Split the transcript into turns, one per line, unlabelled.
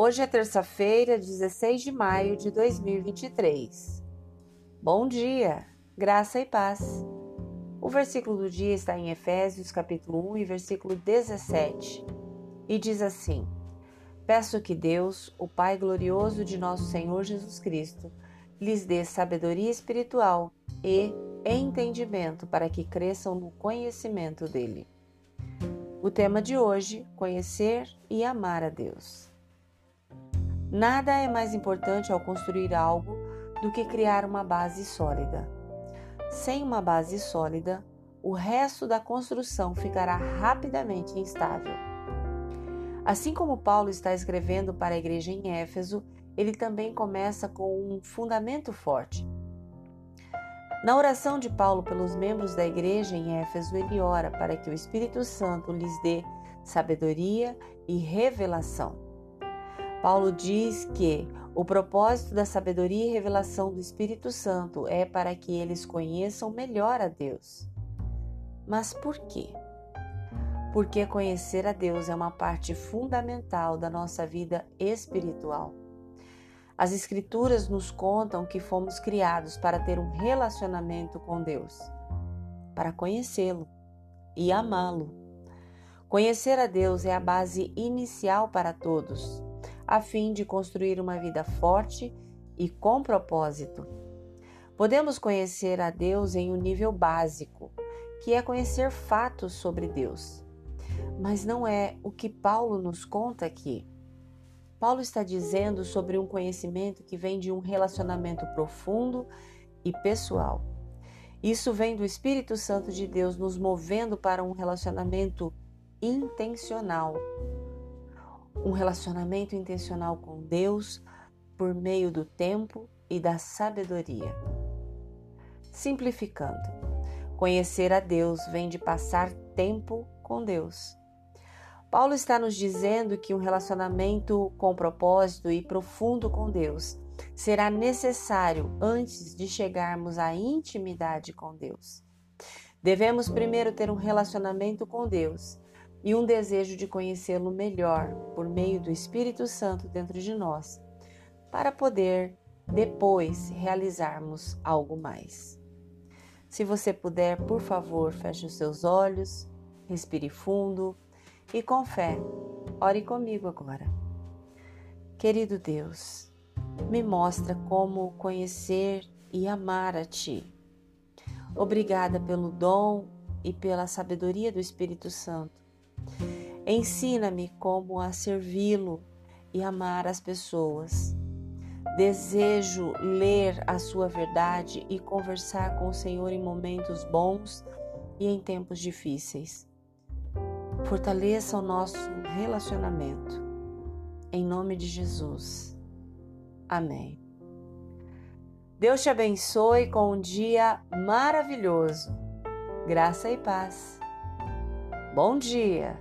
Hoje é terça-feira, 16 de maio de 2023. Bom dia, graça e paz. O versículo do dia está em Efésios, capítulo 1 e versículo 17, e diz assim: Peço que Deus, o Pai glorioso de nosso Senhor Jesus Cristo, lhes dê sabedoria espiritual e entendimento para que cresçam no conhecimento dele. O tema de hoje: conhecer e amar a Deus. Nada é mais importante ao construir algo do que criar uma base sólida. Sem uma base sólida, o resto da construção ficará rapidamente instável. Assim como Paulo está escrevendo para a igreja em Éfeso, ele também começa com um fundamento forte. Na oração de Paulo pelos membros da igreja em Éfeso, ele ora para que o Espírito Santo lhes dê sabedoria e revelação. Paulo diz que o propósito da sabedoria e revelação do Espírito Santo é para que eles conheçam melhor a Deus. Mas por quê? Porque conhecer a Deus é uma parte fundamental da nossa vida espiritual. As Escrituras nos contam que fomos criados para ter um relacionamento com Deus, para conhecê-lo e amá-lo. Conhecer a Deus é a base inicial para todos a fim de construir uma vida forte e com propósito. Podemos conhecer a Deus em um nível básico, que é conhecer fatos sobre Deus. Mas não é o que Paulo nos conta aqui. Paulo está dizendo sobre um conhecimento que vem de um relacionamento profundo e pessoal. Isso vem do Espírito Santo de Deus nos movendo para um relacionamento intencional um relacionamento intencional com Deus por meio do tempo e da sabedoria. Simplificando, conhecer a Deus vem de passar tempo com Deus. Paulo está nos dizendo que um relacionamento com propósito e profundo com Deus será necessário antes de chegarmos à intimidade com Deus. Devemos primeiro ter um relacionamento com Deus e um desejo de conhecê-lo melhor por meio do Espírito Santo dentro de nós, para poder depois realizarmos algo mais. Se você puder, por favor, feche os seus olhos, respire fundo e com fé, ore comigo agora. Querido Deus, me mostra como conhecer e amar a Ti. Obrigada pelo dom e pela sabedoria do Espírito Santo Ensina-me como a servi-lo e amar as pessoas. Desejo ler a sua verdade e conversar com o Senhor em momentos bons e em tempos difíceis. Fortaleça o nosso relacionamento. Em nome de Jesus. Amém. Deus te abençoe com um dia maravilhoso. Graça e paz. Bom dia!